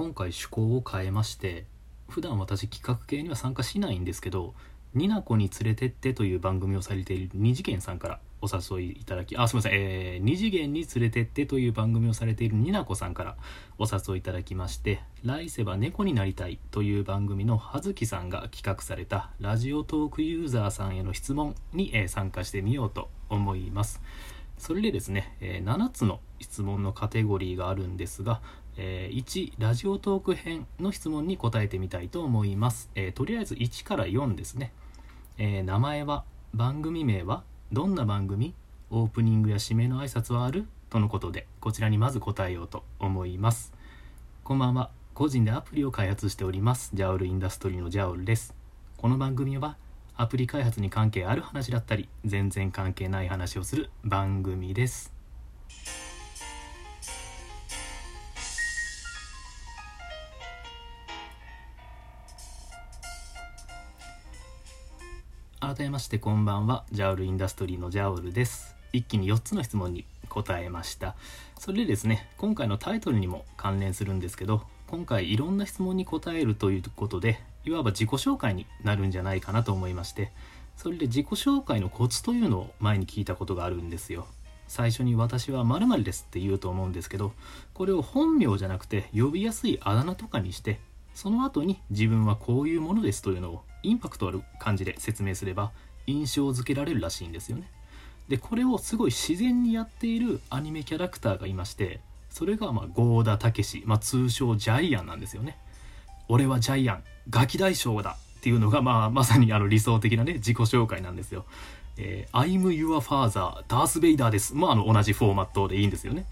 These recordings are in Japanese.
今回趣向を変えまして普段私企画系には参加しないんですけど「になこに連れてって」という番組をされている二次元さんからお誘いいただきあすみません、えー、二次元に連れてってという番組をされているになこさんからお誘いいただきまして「来世は猫になりたい」という番組の葉月さんが企画されたラジオトークユーザーさんへの質問に、えー、参加してみようと思います。それでですね、えー、7つの質問のカテゴリーがあるんですが、えー、1ラジオトーク編の質問に答えてみたいと思います、えー、とりあえず1から4ですね、えー、名前は番組名はどんな番組？オープニングや締めの挨拶はある？とのことでこちらにまず答えようと思います。こんばんは。個人でアプリを開発しております。ジャオルインダストリーのジャオルです。この番組はアプリ開発に関係ある話だったり全然関係ない話をする番組です。改めましてこんばんは。ジャオルインダストリーのジャオルです。一気に4つの質問に答えました。それでですね今回のタイトルにも関連するんですけど今回いろんな質問に答えるということでいわば自己紹介になるんじゃないかなと思いましてそれで自己紹介のコツというのを前に聞いたことがあるんですよ。最初に私は〇〇ですって言うと思うんですけどこれを本名じゃなくて呼びやすいあだ名とかにしてその後に自分はこういうものですというのをインパクトある感じで説明すれば印象づけられるらしいんですよね。でこれをすごい自然にやっているアニメキャラクターがいましてそれがまあ郷田武史、まあ、通称ジャイアンなんですよね。俺はジャイアンガキ大将だっていうのが、まあ、まさにあの理想的なね自己紹介なんですよ。えー、I'm your father ダース・ベイダーですまああの同じフォーマットでいいんですよね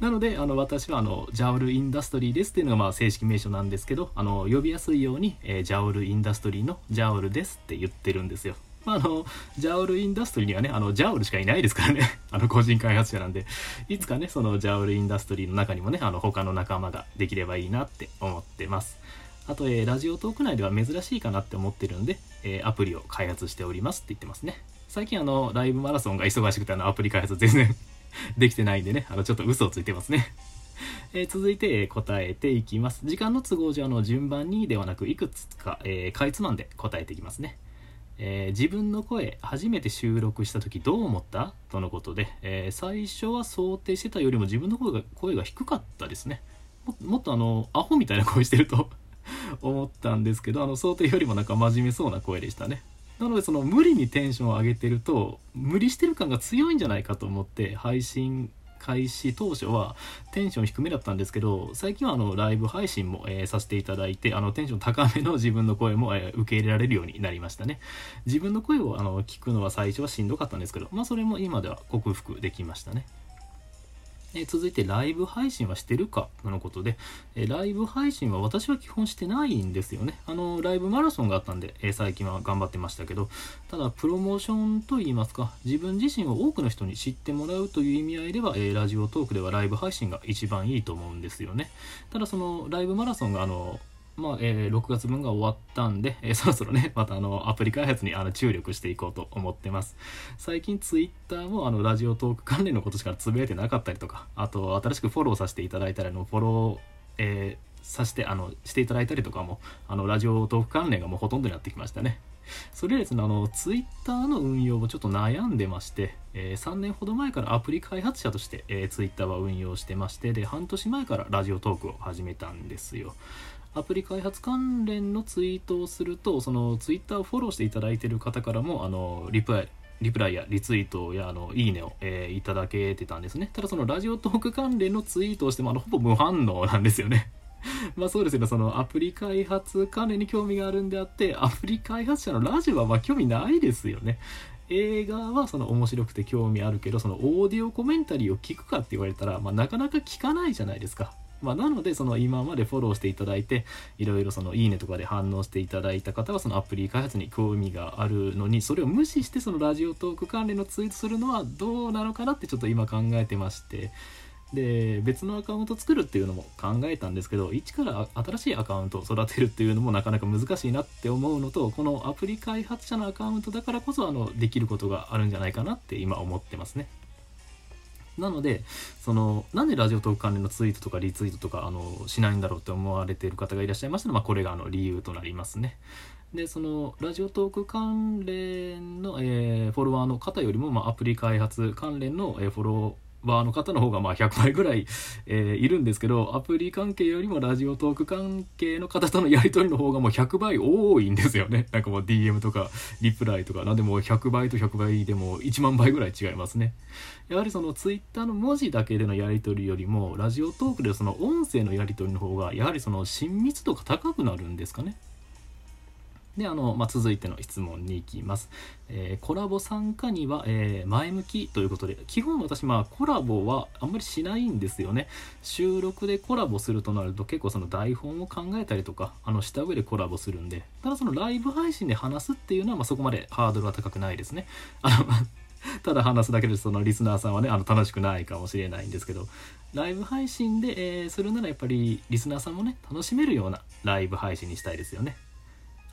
なのであの私はあのジャオル・インダストリーですっていうのがまあ正式名称なんですけどあの呼びやすいように、えー、ジャオル・インダストリーのジャオルですって言ってるんですよまあ、あの、ジャオルインダストリーにはね、あの、ジャオルしかいないですからね。あの、個人開発者なんで、いつかね、そのジャオルインダストリーの中にもね、あの、他の仲間ができればいいなって思ってます。あと、えー、ラジオトーク内では珍しいかなって思ってるんで、えー、アプリを開発しておりますって言ってますね。最近あの、ライブマラソンが忙しくてあの、アプリ開発全然 できてないんでね、あの、ちょっと嘘をついてますね。え、続いて、え答えていきます。時間の都合上の順番にではなく、いくつか、えー、かいつまんで答えていきますね。えー、自分の声初めて収録した時どう思った？とのことで、えー、最初は想定してたよりも自分の声が声が低かったですねももっとあのアホみたいな声してると 思ったんですけどあの想定よりもなんか真面目そうな声でしたねなのでその無理にテンションを上げてると無理してる感が強いんじゃないかと思って配信開始当初はテンション低めだったんですけど最近はあのライブ配信も、え、させていただいてあのテンション高めの自分の声も、え、受け入れられるようになりましたね。自分の声をあの聞くのは最初はしんどかったんですけどまあそれも今では克服できましたね。え続いてライブ配信はしてるかとのことで、えライブ配信は私は基本してないんですよね。あの、ライブマラソンがあったんで、え最近は頑張ってましたけど、ただ、プロモーションといいますか、自分自身を多くの人に知ってもらうという意味合いでは、えラジオトークではライブ配信が一番いいと思うんですよね。ただ、その、ライブマラソンが、あの、まあ、えー、6月分が終わったんで、えー、そろそろね、またあの、アプリ開発にあの注力していこうと思ってます。最近ツイッターもあの、ラジオトーク関連のことしかつぶやいてなかったりとか、あと、新しくフォローさせていただいたりの、フォロー、えー、さして、あの、していただいたりとかも、あの、ラジオトーク関連がもうほとんどになってきましたね。それですね、あの、ツイッターの運用もちょっと悩んでまして、えー、3年ほど前からアプリ開発者として、えー、ツイッターは運用してまして、で、半年前からラジオトークを始めたんですよ。アプリ開発関連のツイートをするとそのツイッターをフォローしていただいている方からもあのリプライリプライやリツイートやあのいいねを、えー、いただけてたんですね。ただそのラジオトーク関連のツイートをしてもあのほぼ無反応なんですよね。まあそうですね。そのアプリ開発関連に興味があるんであってアプリ開発者のラジオはまあ興味ないですよね。映画はその面白くて興味あるけどそのオーディオコメンタリーを聞くかって言われたら、まあ、なかなか聞かないじゃないですか。まあ、なのでその今までフォローしていただいていろいろそのいいねとかで反応していただいた方はそのアプリ開発に興味があるのにそれを無視してそのラジオトーク関連のツイートするのはどうなのかなってちょっと今考えてましてで別のアカウント作るっていうのも考えたんですけど一から新しいアカウントを育てるっていうのもなかなか難しいなって思うのとこのアプリ開発者のアカウントだからこそあのできることがあるんじゃないかなって今思ってますね。なのでそのなんでラジオトーク関連のツイートとかリツイートとかあのしないんだろうって思われている方がいらっしゃいましたら、まあ、これがあの理由となりますね。でそのラジオトーク関連の、えー、フォロワーの方よりも、まあ、アプリ開発関連の、えー、フォローバーの方の方がまあ100倍ぐらい、えー、いるんですけどアプリ関係よりもラジオトーク関係の方とのやり取りの方がもう100倍多いんですよね。なんかもう DM とかリプライとかなんでも100倍と100倍でも1万倍ぐらい違いますね。やはりその Twitter の文字だけでのやり取りよりもラジオトークでその音声のやり取りの方がやはりその親密度が高くなるんですかね。であの、まあ、続いての質問に行きます、えー、コラボ参加には、えー、前向きということで基本私、まあ、コラボはあんまりしないんですよね。収録でコラボするとなると結構その台本を考えたりとかあのした上でコラボするんでただそのライブ配信で話すっていうのは、まあ、そこまでハードルは高くないですね。あの ただ話すだけでそのリスナーさんはねあの楽しくないかもしれないんですけどライブ配信で、えー、するならやっぱりリスナーさんもね楽しめるようなライブ配信にしたいですよね。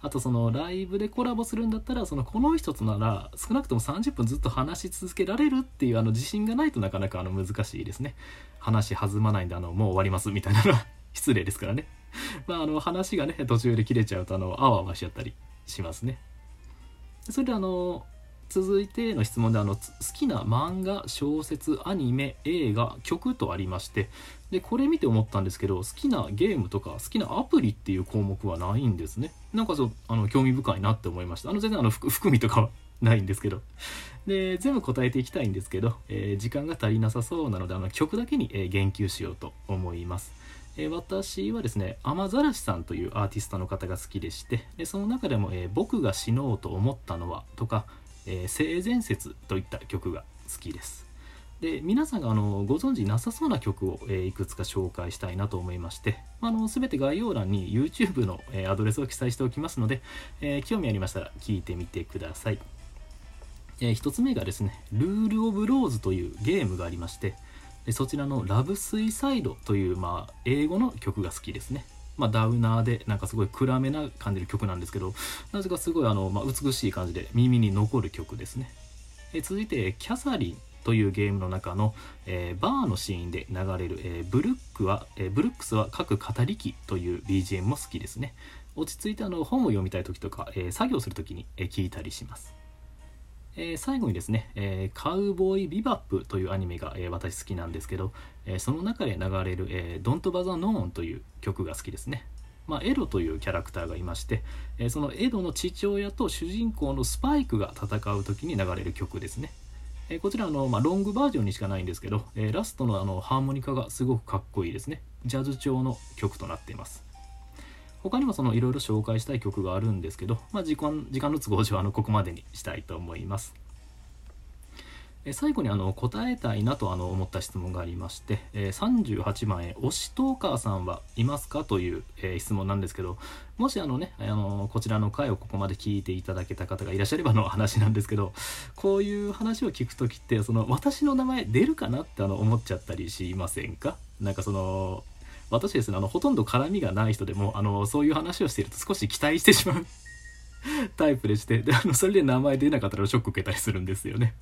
あとそのライブでコラボするんだったらそのこの人となら少なくとも30分ずっと話し続けられるっていうあの自信がないとなかなかあの難しいですね。話弾まないんであのもう終わりますみたいなのは 失礼ですからね。まああの話がね途中で切れちゃうとあのあわあわしちゃったりしますね。それであの続いての質問であの好きな漫画小説アニメ映画曲とありましてでこれ見て思ったんですけど好きなゲームとか好きなアプリっていう項目はないんですね。なんかそうあの興味深いなって思いました。あの全然あの含みとかはないんですけど。で全部答えていきたいんですけど、えー、時間が足りなさそうなのであの曲だけに、え、言及しようと思います。私はですね雨ざらしさんというアーティストの方が好きでしてでその中でも、えー、僕が死のうと思ったのは」とかえー、性善説といった曲が好きです。で皆さんがあのご存知なさそうな曲を、えー、いくつか紹介したいなと思いましてあの全て概要欄に YouTube の、えー、アドレスを記載しておきますので、えー、興味ありましたら聞いてみてください、え1つ目がですね「ルール・オブ・ローズ」というゲームがありましてそちらの「ラブ・スイサイド」という、まあ、英語の曲が好きですねまあ、ダウナーでなんかすごい暗めな感じる曲なんですけどなぜかすごいあの、まあ、美しい感じで耳に残る曲ですね。え続いてキャサリンというゲームの中の、えー、バーのシーンで流れる、えー、ブルックは、えー、ブルックスは各語り機という BGM も好きですね。落ち着いてあの本を読みたい時とか、え作業する時に、え聞いたりします。え、最後にですね、えー、カウボーイビバップというアニメが、え、私好きなんですけど、えその中で流れる、えー、Don't b o t h e r n という曲が好きですね。まあ、エドというキャラクターがいまして、えそのエドの父親と主人公のスパイクが戦う時に流れる曲ですね。えこちらの、まあ、ロングバージョンにしかないんですけど、えラストのあのハーモニカがすごくかっこいいですね。ジャズ調の曲となっています。他にもそのいろいろ紹介したい曲があるんですけど、まあ、時間時間の都合上あのここまでにしたいと思います。え最後にあの答えたいなとあの思った質問がありまして、え38万円推しトーカーさんはいますかという、え質問なんですけどもしあのねあのこちらの回をここまで聞いていただけた方がいらっしゃればの話なんですけどこういう話を聞く時ってその私の名前出るかなってあの思っちゃったりしませんか？なんかその私ですねあのほとんど絡みがない人でもあのそういう話をしていると少し期待してしまう タイプでしてであのそれで名前出なかったらショック受けたりするんですよね。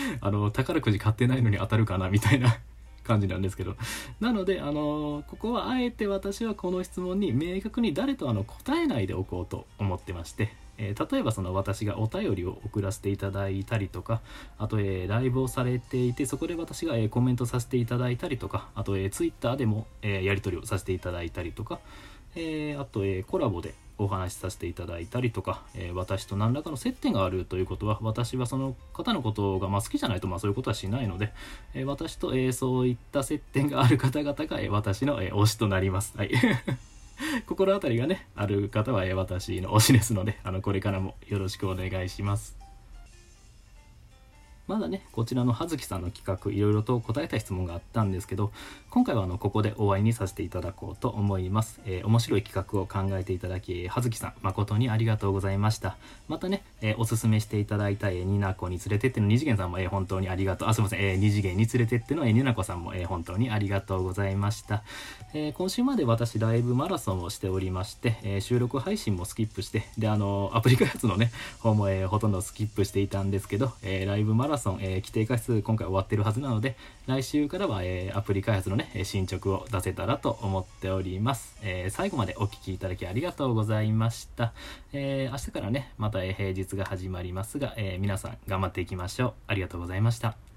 あの宝くじ買ってないのに当たるかなみたいな 感じなんですけど。なのであのここはあえて私はこの質問に明確に誰とあの答えないでおこうと思ってましてえー、例えばその私がお便りを送らせていただいたりとかあと、えー、ライブをされていてそこで私が、えー、コメントさせていただいたりとかあと、えー、ツイッターでも、えやり取りをさせていただいたりとか、えあと、えーコラボでお話しさせていただいたりとか、えー、私と何らかの接点があるということは私はその方のことがまあ好きじゃないとまあそういうことはしないので、えー、私と、えー、そういった接点がある方々が、え私の、え推しとなります。はい 心当たりがねある方は、え私の推しですのであのこれからもよろしくお願いします。まだねこちらの葉月さんの企画いろいろと答えた質問があったんですけど今回はあのここでお会いにさせていただこうと思います、えー、面白い企画を考えていただき葉月さん誠にありがとうございました。またね、えー、おすすめしていただいた、えー、ニナコに連れてっての二次元さんも、えー、本当にありがとう。あすいません、えー、二次元に連れてっての、えー、ニナコさんも、えー、本当にありがとうございました、えー、今週まで私ライブマラソンをしておりまして、えー、収録配信もスキップしてであのアプリ開発のね方も、えー、ほとんどスキップしていたんですけど、えー、ライブマラソンラソン、えー、規定回数今回終わってるはずなので、来週からは、えー、アプリ開発のね、進捗を出せたらと思っております。えー、最後までお聴きいただきありがとうございました。えー、明日からね、また平日が始まりますが、えー、皆さん頑張っていきましょう。ありがとうございました。